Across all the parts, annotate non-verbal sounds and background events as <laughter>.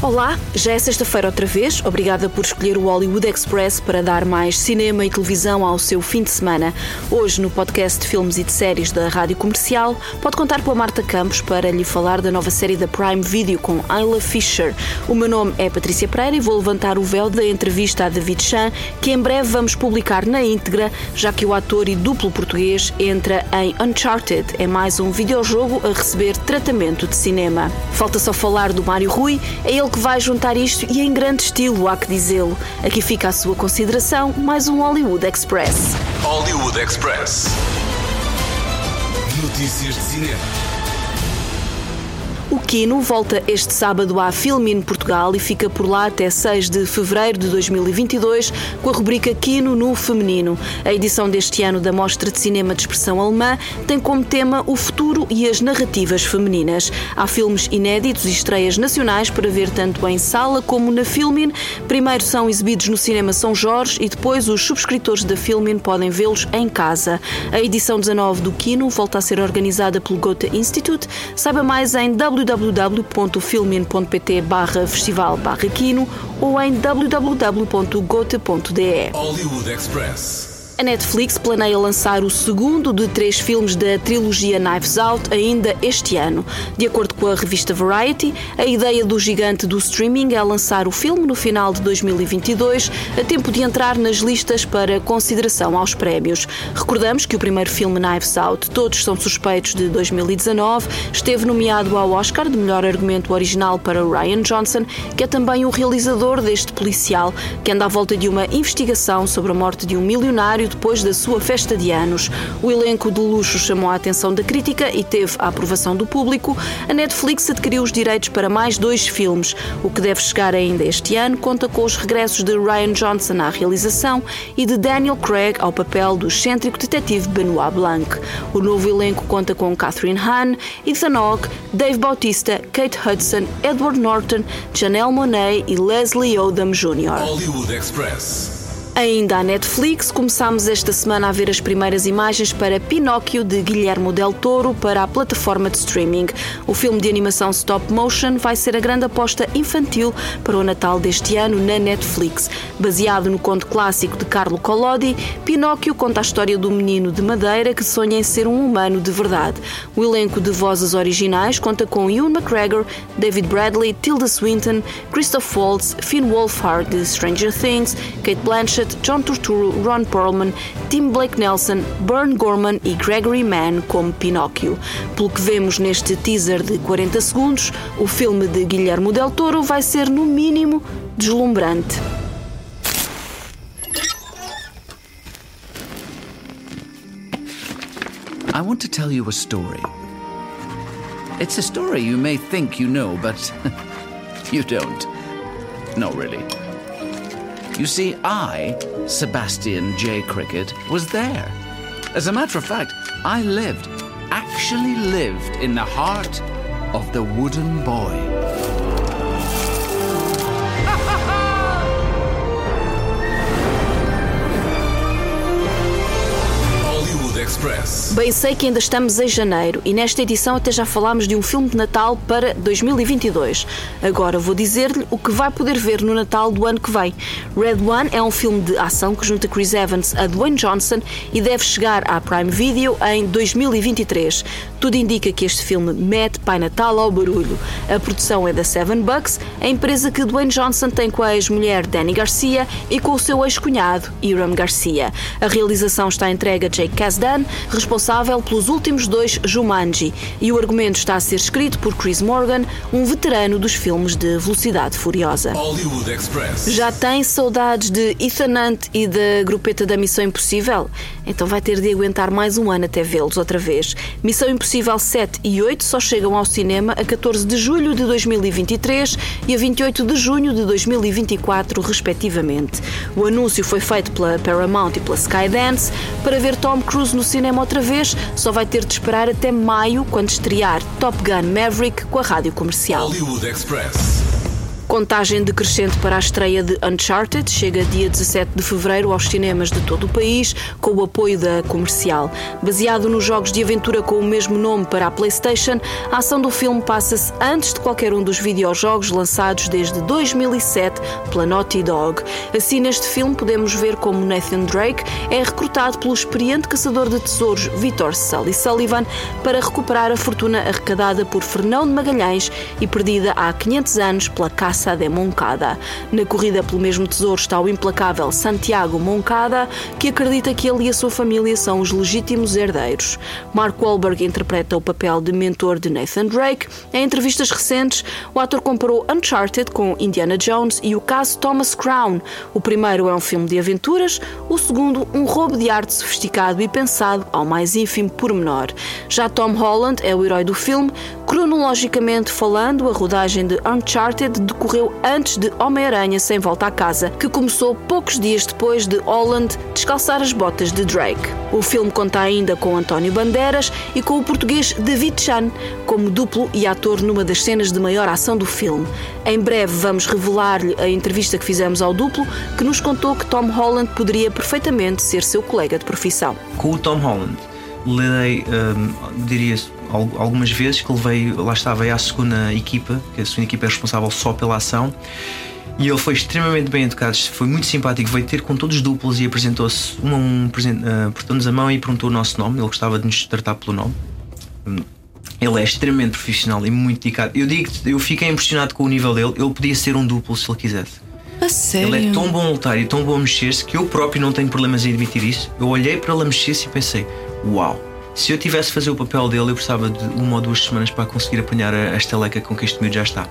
Olá, já é sexta-feira outra vez. Obrigada por escolher o Hollywood Express para dar mais cinema e televisão ao seu fim de semana. Hoje, no podcast de filmes e de séries da Rádio Comercial, pode contar com a Marta Campos para lhe falar da nova série da Prime Video com Ayla Fisher. O meu nome é Patrícia Pereira e vou levantar o véu da entrevista a David Chan, que em breve vamos publicar na íntegra, já que o ator e duplo português entra em Uncharted. É mais um videojogo a receber tratamento de cinema. Falta só falar do Mário Rui, é ele que vai juntar isto e em grande estilo, há que dizê-lo. Aqui fica a sua consideração, mais um Hollywood Express. Hollywood Express. Notícias de cinema. O Kino volta este sábado à Filmin Portugal e fica por lá até 6 de fevereiro de 2022 com a rubrica Kino no Feminino. A edição deste ano da Mostra de Cinema de Expressão Alemã tem como tema o futuro e as narrativas femininas. Há filmes inéditos e estreias nacionais para ver tanto em sala como na Filmin. Primeiro são exibidos no Cinema São Jorge e depois os subscritores da Filmin podem vê-los em casa. A edição 19 do Kino volta a ser organizada pelo Goethe Institute. Saiba mais em www www.filmin.pt barra festival barra quino ou em www.gote.de. Hollywood Express. A Netflix planeia lançar o segundo de três filmes da trilogia Knives Out ainda este ano. De acordo com a revista Variety, a ideia do gigante do streaming é lançar o filme no final de 2022, a tempo de entrar nas listas para consideração aos prémios. Recordamos que o primeiro filme Knives Out, Todos São Suspeitos de 2019, esteve nomeado ao Oscar de melhor argumento original para Ryan Johnson, que é também o realizador deste policial, que anda à volta de uma investigação sobre a morte de um milionário depois da sua festa de anos. O elenco de luxo chamou a atenção da crítica e teve a aprovação do público. A Netflix adquiriu os direitos para mais dois filmes. O que deve chegar ainda este ano conta com os regressos de Ryan Johnson à realização e de Daniel Craig ao papel do excêntrico detetive Benoit Blanc. O novo elenco conta com Catherine Hahn, Ethan Hawke, Dave Bautista, Kate Hudson, Edward Norton, Janelle Monáe e Leslie Odom Jr. Hollywood Express. Ainda à Netflix, começámos esta semana a ver as primeiras imagens para Pinóquio de Guilhermo Del Toro para a plataforma de streaming. O filme de animação stop motion vai ser a grande aposta infantil para o Natal deste ano na Netflix. Baseado no conto clássico de Carlo Collodi, Pinóquio conta a história do menino de madeira que sonha em ser um humano de verdade. O elenco de vozes originais conta com Ewan McGregor, David Bradley, Tilda Swinton, Christoph Waltz, Finn Wolfhard de Stranger Things, Kate Blanchett, John Turturro, Ron Perlman, Tim Blake Nelson, Bern Gorman e Gregory Mann como Pinóquio. Pelo que vemos neste teaser de 40 segundos, o filme de Guilhermo Del Toro vai ser, no mínimo, deslumbrante. I want to tell you a story. It's a story you may think you know, but <laughs> you don't. No, really. You see, I, Sebastian J. Cricket, was there. As a matter of fact, I lived, actually lived in the heart of the wooden boy. Express. Bem sei que ainda estamos em janeiro e nesta edição até já falámos de um filme de Natal para 2022. Agora vou dizer-lhe o que vai poder ver no Natal do ano que vem. Red One é um filme de ação que junta Chris Evans a Dwayne Johnson e deve chegar à Prime Video em 2023. Tudo indica que este filme mete Pai Natal ao barulho. A produção é da Seven Bucks, a empresa que Dwayne Johnson tem com a ex-mulher Danny Garcia e com o seu ex-cunhado Iram Garcia. A realização está entregue a Jake Kasdan, responsável pelos últimos dois Jumanji, e o argumento está a ser escrito por Chris Morgan, um veterano dos filmes de Velocidade Furiosa. Já tem saudades de Ethan Hunt e da grupeta da Missão Impossível? Então vai ter de aguentar mais um ano até vê-los outra vez. Missão Impossível 7 e 8 só chegam ao cinema a 14 de julho de 2023 e a 28 de junho de 2024, respectivamente. O anúncio foi feito pela Paramount e pela Skydance. Para ver Tom Cruise no cinema outra vez, só vai ter de esperar até maio, quando estrear Top Gun Maverick com a rádio comercial. Hollywood Express. Contagem decrescente para a estreia de Uncharted chega dia 17 de fevereiro aos cinemas de todo o país, com o apoio da comercial. Baseado nos jogos de aventura com o mesmo nome para a PlayStation, a ação do filme passa-se antes de qualquer um dos videojogos lançados desde 2007 pela Naughty Dog. Assim, neste filme, podemos ver como Nathan Drake é recrutado pelo experiente caçador de tesouros Victor Sully Sullivan para recuperar a fortuna arrecadada por Fernão de Magalhães e perdida há 500 anos pela caça de Moncada. Na corrida pelo mesmo tesouro está o implacável Santiago Moncada, que acredita que ele e a sua família são os legítimos herdeiros. Mark Wahlberg interpreta o papel de mentor de Nathan Drake. Em entrevistas recentes, o ator comparou Uncharted com Indiana Jones e o caso Thomas Crown. O primeiro é um filme de aventuras, o segundo, um roubo de arte sofisticado e pensado ao mais ínfimo pormenor. Já Tom Holland é o herói do filme. Cronologicamente falando, a rodagem de Uncharted decorreu antes de Homem-Aranha Sem Volta à Casa, que começou poucos dias depois de Holland descalçar as botas de Drake. O filme conta ainda com António Bandeiras e com o português David Chan como duplo e ator numa das cenas de maior ação do filme. Em breve vamos revelar-lhe a entrevista que fizemos ao duplo, que nos contou que Tom Holland poderia perfeitamente ser seu colega de profissão. Com o Tom Holland, lidei, hum, diria algumas vezes que levei, lá estava à segunda equipa, que a segunda equipa é responsável só pela ação. E ele foi extremamente bem educado, foi muito simpático, veio ter com todos os duplos e apresentou-se um a um, uh, apertou-nos a mão e perguntou o nosso nome. Ele gostava de nos tratar pelo nome. Ele é extremamente profissional e muito dedicado. Eu digo eu fiquei impressionado com o nível dele. Ele podia ser um duplo se ele quisesse. A sério? Ele é tão bom a lutar e tão bom a mexer-se que eu próprio não tenho problemas em admitir isso. Eu olhei para ele a mexer-se e pensei: Uau! Se eu tivesse a fazer o papel dele, eu precisava de uma ou duas semanas para conseguir apanhar a, a estaleca com que este miúdo já está.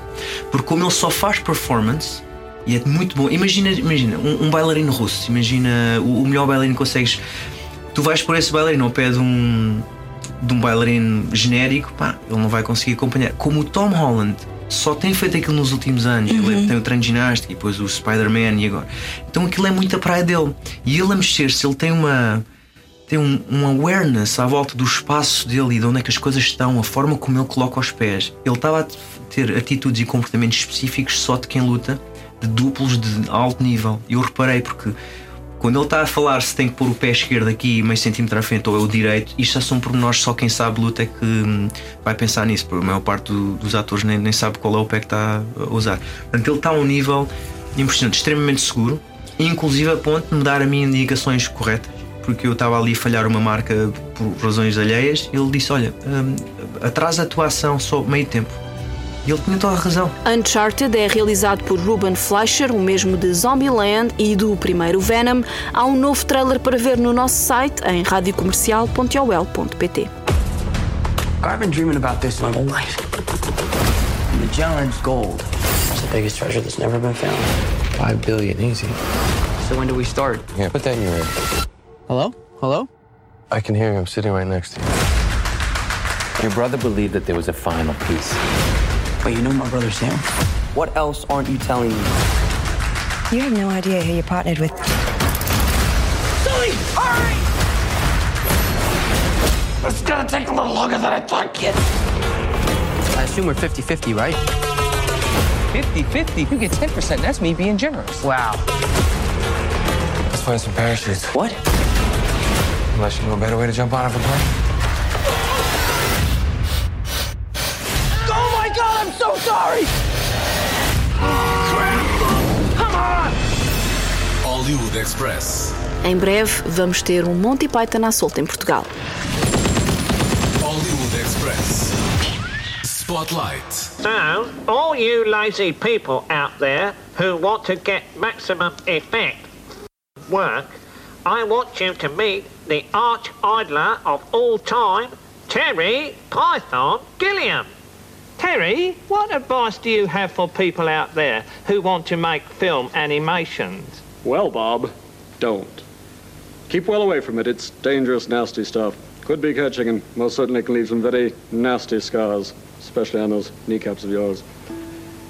Porque como ele só faz performance, e é muito bom. Imagina, imagina um, um bailarino russo. Imagina o, o, melhor bailarino que consegues. Tu vais por esse bailarino ao pé de um, de um bailarino genérico, pá, ele não vai conseguir acompanhar. Como o Tom Holland só tem feito aquilo nos últimos anos. Uhum. Ele tem o treino de ginástica e depois o Spider-Man e agora. Então aquilo é muito a praia dele. E ele a mexer-se, ele tem uma. Tem um, um awareness à volta do espaço dele e de onde é que as coisas estão, a forma como ele coloca os pés. Ele estava a ter atitudes e comportamentos específicos só de quem luta de duplos de alto nível. Eu reparei porque quando ele está a falar se tem que pôr o pé esquerdo aqui meio centímetro à frente ou é o direito, isto já são pormenores, só quem sabe luta é que hum, vai pensar nisso, porque a maior parte do, dos atores nem, nem sabe qual é o pé que está a usar. Portanto, ele está a um nível impressionante, extremamente seguro, inclusive a ponto de me dar a mim indicações corretas, porque eu estava ali a falhar uma marca por razões alheias. Ele disse: Olha, hum, atrasa a tua ação só meio tempo e ele tinha toda a razão. Uncharted é realizado por Ruben Fleischer, o mesmo de Zombieland e do primeiro Venom. Há um novo trailer para ver no nosso site em radiocomercial.ol.pt. I've been dreaming about this my whole life. Magellan's gold. It's the biggest treasure that's never been found. Five billion, easy. So when do we start? Yeah, put that in your ear. Hello? Hello? I can hear you. I'm sitting right next to you. Your brother believed that there was a final piece. But you know my brother Sam? What else aren't you telling me? You have no idea who you partnered with. Sully, hurry! It's gonna take a little longer than I thought, kid. I assume we're 50-50, right? 50-50? You get 10%. That's me being generous. Wow. Let's find some parachutes. What? Unless you know a better way to jump out of a plane. so sorry! Come on! Hollywood Express. Em breve vamos ter um Monty Python à solta em Portugal. Hollywood Express. Spotlight. So, all you lazy people out there who want to get maximum effect work, I want you to meet the arch idler of all time, Terry Python Gilliam. Terry, what advice do you have for people out there who want to make film animations? Well, Bob, don't. Keep well away from it. It's dangerous, nasty stuff. Could be catching and most certainly can leave some very nasty scars, especially on those kneecaps of yours.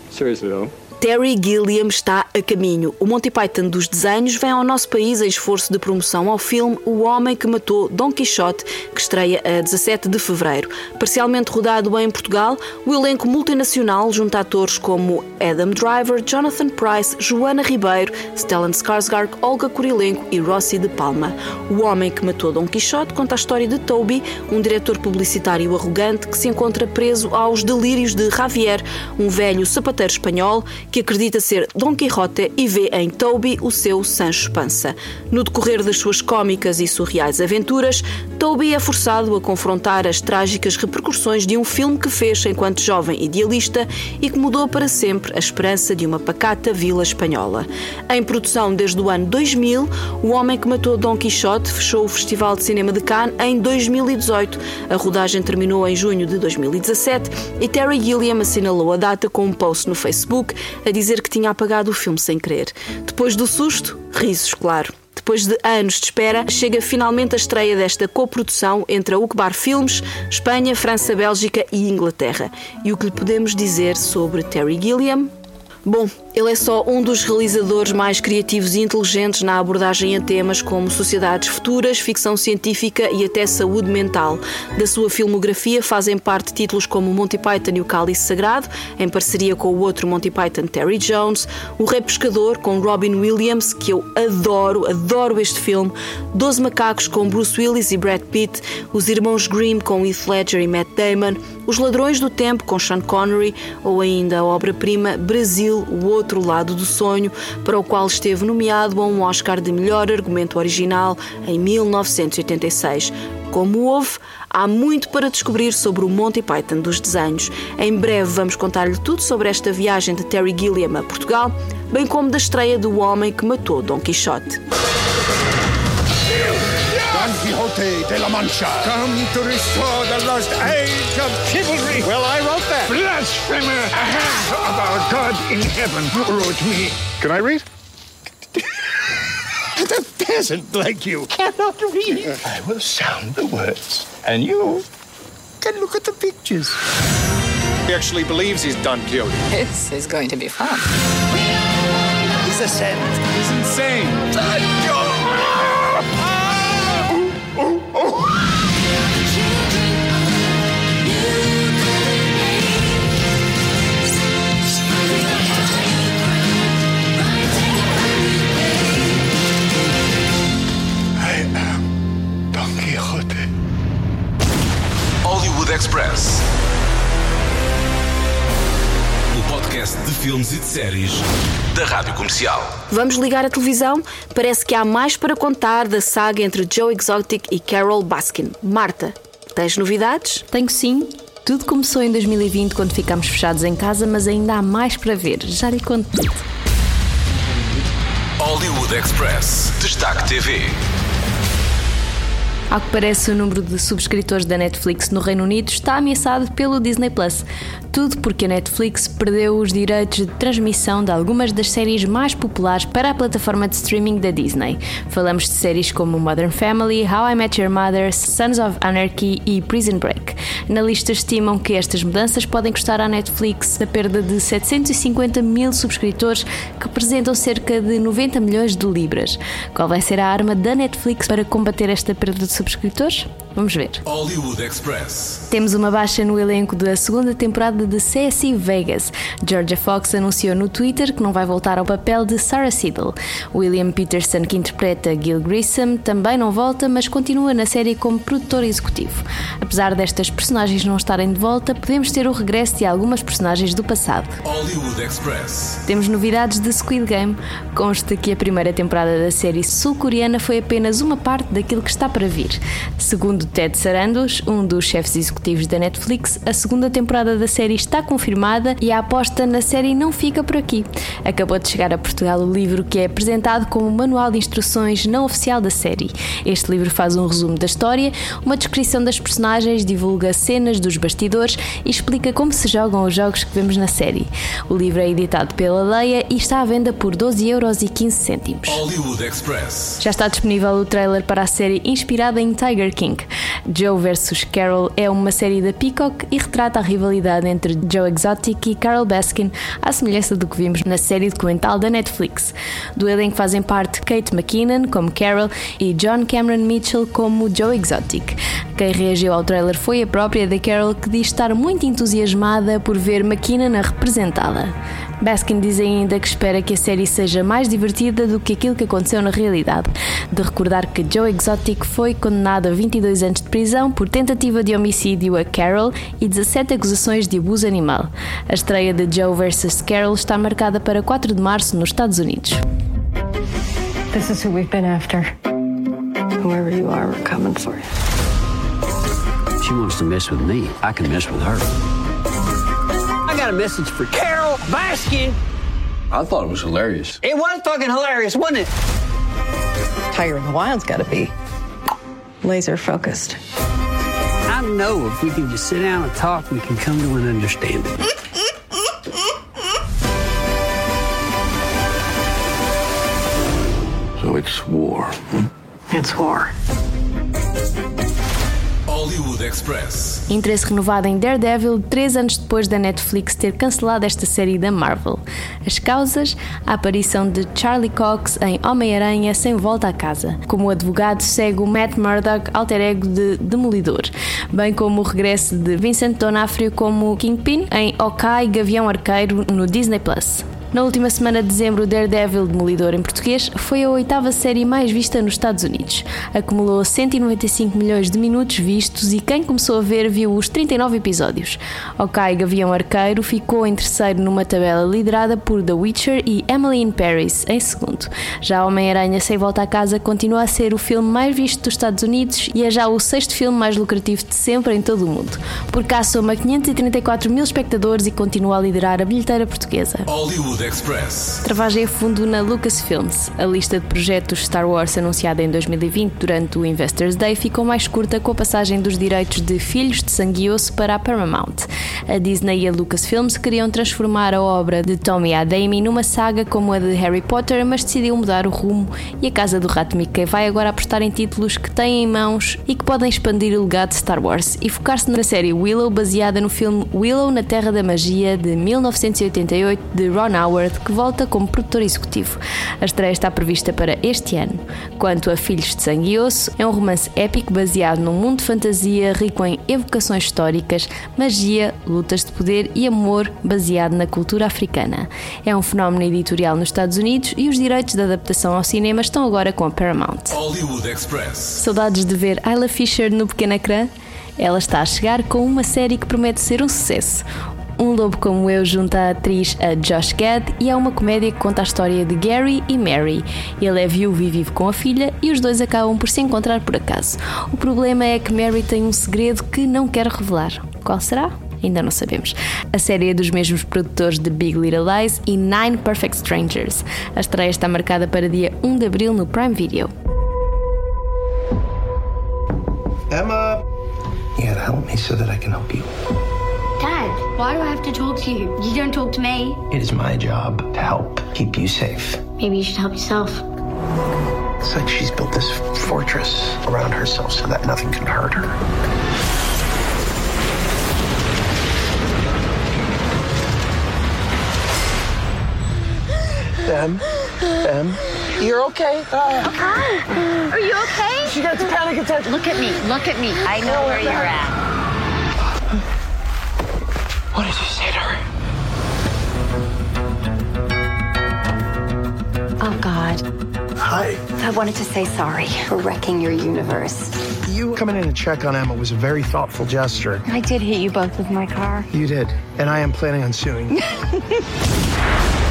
Seriously, though, Terry Gilliam está a caminho. O Monty Python dos desenhos vem ao nosso país em esforço de promoção ao filme O Homem que Matou Don Quixote, que estreia a 17 de fevereiro. Parcialmente rodado em Portugal, o elenco multinacional junta atores como Adam Driver, Jonathan Price, Joana Ribeiro, Stellan Skarsgård, Olga Kurilenko e Rossi de Palma. O Homem que Matou Don Quixote conta a história de Toby, um diretor publicitário arrogante que se encontra preso aos delírios de Javier, um velho sapateiro espanhol que acredita ser Dom Quixote e vê em Toby o seu Sancho Panza. No decorrer das suas cômicas e surreais aventuras, Toby é forçado a confrontar as trágicas repercussões de um filme que fez enquanto jovem idealista e que mudou para sempre a esperança de uma pacata vila espanhola. Em produção desde o ano 2000, O Homem que Matou Dom Quixote fechou o Festival de Cinema de Cannes em 2018. A rodagem terminou em junho de 2017 e Terry Gilliam assinalou a data com um post no Facebook a dizer que tinha apagado o filme sem querer. Depois do susto, risos, claro. Depois de anos de espera, chega finalmente a estreia desta coprodução entre a Ukbar Filmes, Espanha, França, Bélgica e Inglaterra. E o que lhe podemos dizer sobre Terry Gilliam? Bom, ele é só um dos realizadores mais criativos e inteligentes na abordagem a temas como sociedades futuras, ficção científica e até saúde mental. Da sua filmografia fazem parte títulos como Monty Python e o Cálice Sagrado, em parceria com o outro Monty Python Terry Jones, O Rei Pescador com Robin Williams, que eu adoro, adoro este filme, Doze Macacos com Bruce Willis e Brad Pitt, Os Irmãos Grimm com Heath Ledger e Matt Damon, Os Ladrões do Tempo com Sean Connery ou ainda a obra-prima Brasil o Outro Lado do Sonho, para o qual esteve nomeado a um Oscar de melhor argumento original em 1986. Como houve, há muito para descobrir sobre o Monty Python dos desenhos. Em breve vamos contar-lhe tudo sobre esta viagem de Terry Gilliam a Portugal, bem como da estreia do Homem que Matou Don Quixote. Don Quixote de la Mancha. Come to restore the lost age of chivalry. Well, I wrote that. Blasphemer! A hand of our God in heaven wrote me. Can I read? <laughs> a peasant like you cannot read. I will sound the words, and you can look at the pictures. He actually believes he's Don Quixote. This is going to be fun. He's a saint. He's insane. Vamos ligar a televisão? Parece que há mais para contar da saga entre Joe Exotic e Carol Baskin. Marta, tens novidades? Tenho sim. Tudo começou em 2020 quando ficámos fechados em casa, mas ainda há mais para ver. Já lhe conto tudo. Hollywood Express. Destaque TV. Ao que parece, o número de subscritores da Netflix no Reino Unido está ameaçado pelo Disney Plus. Tudo porque a Netflix perdeu os direitos de transmissão de algumas das séries mais populares para a plataforma de streaming da Disney. Falamos de séries como Modern Family, How I Met Your Mother, Sons of Anarchy e Prison Break. Na lista estimam que estas mudanças podem custar à Netflix a perda de 750 mil subscritores, que representam cerca de 90 milhões de libras. Qual vai ser a arma da Netflix para combater esta perda de subscritores? Vamos ver. Hollywood Express. Temos uma baixa no elenco da segunda temporada de CSI Vegas. Georgia Fox anunciou no Twitter que não vai voltar ao papel de Sarah Siddle. William Peterson, que interpreta Gil Grissom, também não volta, mas continua na série como produtor executivo. Apesar destas personagens não estarem de volta, podemos ter o regresso de algumas personagens do passado. Hollywood Express. Temos novidades de Squid Game. Consta que a primeira temporada da série sul-coreana foi apenas uma parte daquilo que está para vir. Segundo Ted Sarandos, um dos chefes executivos da Netflix, a segunda temporada da série está confirmada e a aposta na série não fica por aqui. Acabou de chegar a Portugal o livro que é apresentado como manual de instruções não oficial da série. Este livro faz um resumo da história, uma descrição das personagens, divulga cenas dos bastidores e explica como se jogam os jogos que vemos na série. O livro é editado pela Leia e está à venda por 12,15€. Hollywood Express. Já está disponível o trailer para a série inspirada em Tiger King. Joe vs Carol é uma série da Peacock e retrata a rivalidade entre Joe Exotic e Carol Baskin, à semelhança do que vimos na série documental da Netflix. Do elenco fazem parte Kate McKinnon como Carol e John Cameron Mitchell como Joe Exotic. Quem reagiu ao trailer foi a própria da Carol que diz estar muito entusiasmada por ver McKinnon a representá-la. Baskin diz ainda que espera que a série seja mais divertida do que aquilo que aconteceu na realidade. De recordar que Joe Exotic foi condenado a 22 anos de prisão por tentativa de homicídio a Carol e 17 acusações de abuso animal. A estreia de Joe vs. Carol está marcada para 4 de março nos Estados Unidos. This is who we've been after. Whoever you are, we're coming for you. She wants to mess with me. I can mess with her. I got a message for Carol Baskin. I thought it was hilarious. It was fucking hilarious, wasn't it? Tiger in the Wild's got to be laser focused. I know if we can just sit down and talk, we can come to an understanding. So it's war. Hmm? It's war. Hollywood Express. Interesse renovado em Daredevil três anos depois da Netflix ter cancelado esta série da Marvel. As causas? A aparição de Charlie Cox em Homem-Aranha Sem Volta a Casa. Como advogado, segue o Matt Murdock, alter ego de Demolidor, bem como o regresso de Vincent D'Onofrio como Kingpin em Okai Gavião Arqueiro no Disney Plus. Na última semana de dezembro, Daredevil Demolidor em português foi a oitava série mais vista nos Estados Unidos. Acumulou 195 milhões de minutos vistos e quem começou a ver viu os 39 episódios. Ok Gavião Arqueiro ficou em terceiro numa tabela liderada por The Witcher e Emily in Paris em segundo. Já Homem-Aranha Sem Volta a Casa continua a ser o filme mais visto dos Estados Unidos e é já o sexto filme mais lucrativo de sempre em todo o mundo. Por cá soma 534 mil espectadores e continua a liderar a bilheteira portuguesa. Hollywood Express. Travagem a fundo na Lucasfilms. A lista de projetos Star Wars anunciada em 2020 durante o Investors Day ficou mais curta com a passagem dos direitos de Filhos de Sangue e Osso para a Paramount. A Disney e a Lucasfilms queriam transformar a obra de Tommy Adami numa saga como a de Harry Potter, mas decidiu mudar o rumo e a Casa do Rato Mickey vai agora apostar em títulos que têm em mãos e que podem expandir o legado de Star Wars e focar-se na série Willow, baseada no filme Willow na Terra da Magia de 1988 de Ron Howard, que volta como produtor executivo. A estreia está prevista para este ano. Quanto a Filhos de Sangue e Osso, é um romance épico baseado num mundo de fantasia rico em evocações históricas, magia, lutas de poder e amor baseado na cultura africana. É um fenómeno editorial nos Estados Unidos e os direitos de adaptação ao cinema estão agora com a Paramount. Hollywood Express. Saudades de ver Ayla Fisher no pequeno ecrã? Ela está a chegar com uma série que promete ser um sucesso. Um Lobo Como Eu junta a atriz a Josh Gad e é uma comédia que conta a história de Gary e Mary. Ele é viúvo e vive com a filha e os dois acabam por se encontrar por acaso. O problema é que Mary tem um segredo que não quer revelar. Qual será? Ainda não sabemos. A série é dos mesmos produtores de Big Little Lies e Nine Perfect Strangers. A estreia está marcada para dia 1 de abril no Prime Video. Emma! You gotta help me so that I can help you. Dad, why do I have to talk to you? You don't talk to me. It is my job to help keep you safe. Maybe you should help yourself. It's like she's built this fortress around herself so that nothing can hurt her. Em, Em, you're okay. Uh, Are you okay? She got the panic attack. Look at me. Look at me. I know where you're at. What did you say to her? Oh, God. Hi. I wanted to say sorry for wrecking your universe. You coming in to check on Emma was a very thoughtful gesture. I did hit you both with my car. You did, and I am planning on suing you. <laughs>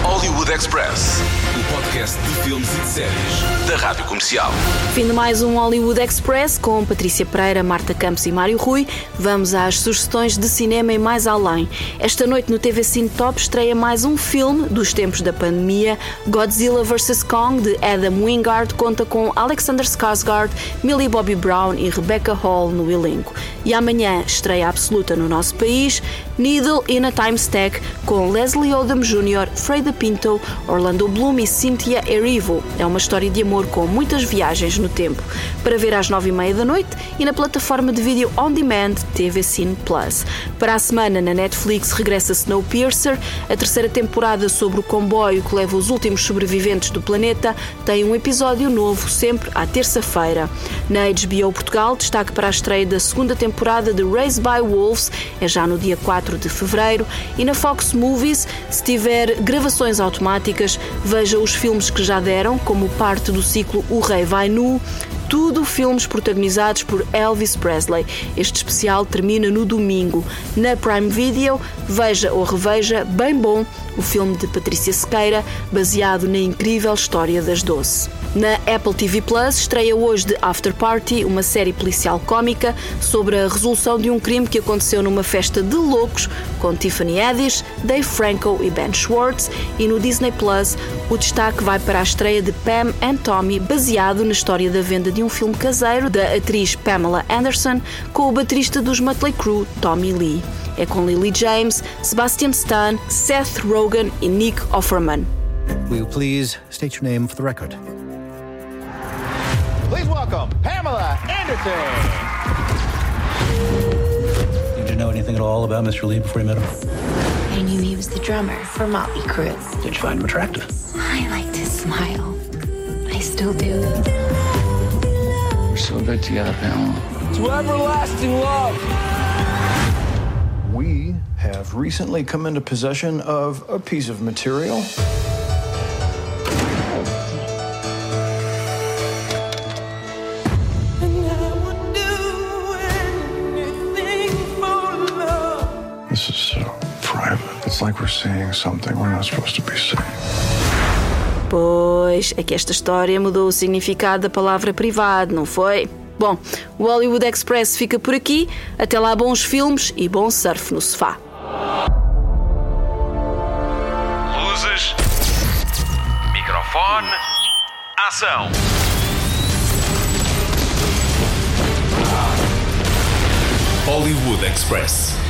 Hollywood Express. O podcast de filmes e de séries da Rádio Comercial. Fim de mais um Hollywood Express com Patrícia Pereira, Marta Campos e Mário Rui. Vamos às sugestões de cinema e mais além. Esta noite no TV Cine Top estreia mais um filme dos tempos da pandemia. Godzilla vs. Kong, de Adam Wingard, conta com Alexander Skarsgård, Millie Bobby Brown e Rebecca Hall no elenco. E amanhã estreia absoluta no nosso país Needle in a Time Stack com Leslie Odom Jr., Freida Pinto, Orlando Bloom e Cynthia Erivo. É uma história de amor com muitas viagens no tempo. Para ver às nove e meia da noite e na plataforma de vídeo on demand TV Cine Plus. Para a semana na Netflix regressa Snowpiercer, a terceira temporada sobre o comboio que leva os últimos sobreviventes do planeta tem um episódio novo sempre à terça-feira. Na HBO Portugal, destaque para a estreia da segunda temporada de Raised by Wolves, é já no dia 4 4 de fevereiro e na Fox Movies, se tiver gravações automáticas, veja os filmes que já deram, como parte do ciclo O Rei Vai Nu, tudo filmes protagonizados por Elvis Presley. Este especial termina no domingo. Na Prime Video, veja ou reveja Bem Bom, o filme de Patrícia Sequeira, baseado na incrível história das Doce. Na Apple TV Plus estreia hoje The After Party, uma série policial cómica sobre a resolução de um crime que aconteceu numa festa de loucos com Tiffany Haddish, Dave Franco e Ben Schwartz. E no Disney Plus o destaque vai para a estreia de Pam and Tommy, baseado na história da venda de um filme caseiro da atriz Pamela Anderson com o baterista dos Mötley Crue, Tommy Lee. É com Lily James, Sebastian Stan, Seth Rogen e Nick Offerman. Will you please state your name for the record? Please welcome Pamela Anderson. Did you know anything at all about Mr. Lee before you met him? I knew he was the drummer for Motley Crue. Did you find him attractive? I liked his smile. I still do. We're so good together, Pamela. To everlasting love. We have recently come into possession of a piece of material. Like we're seeing something we're not supposed to be seeing. Pois, é que esta história mudou o significado da palavra privado, não foi? Bom, o Hollywood Express fica por aqui. Até lá, bons filmes e bom surf no sofá. Luzes, microfone, ação. Hollywood Express.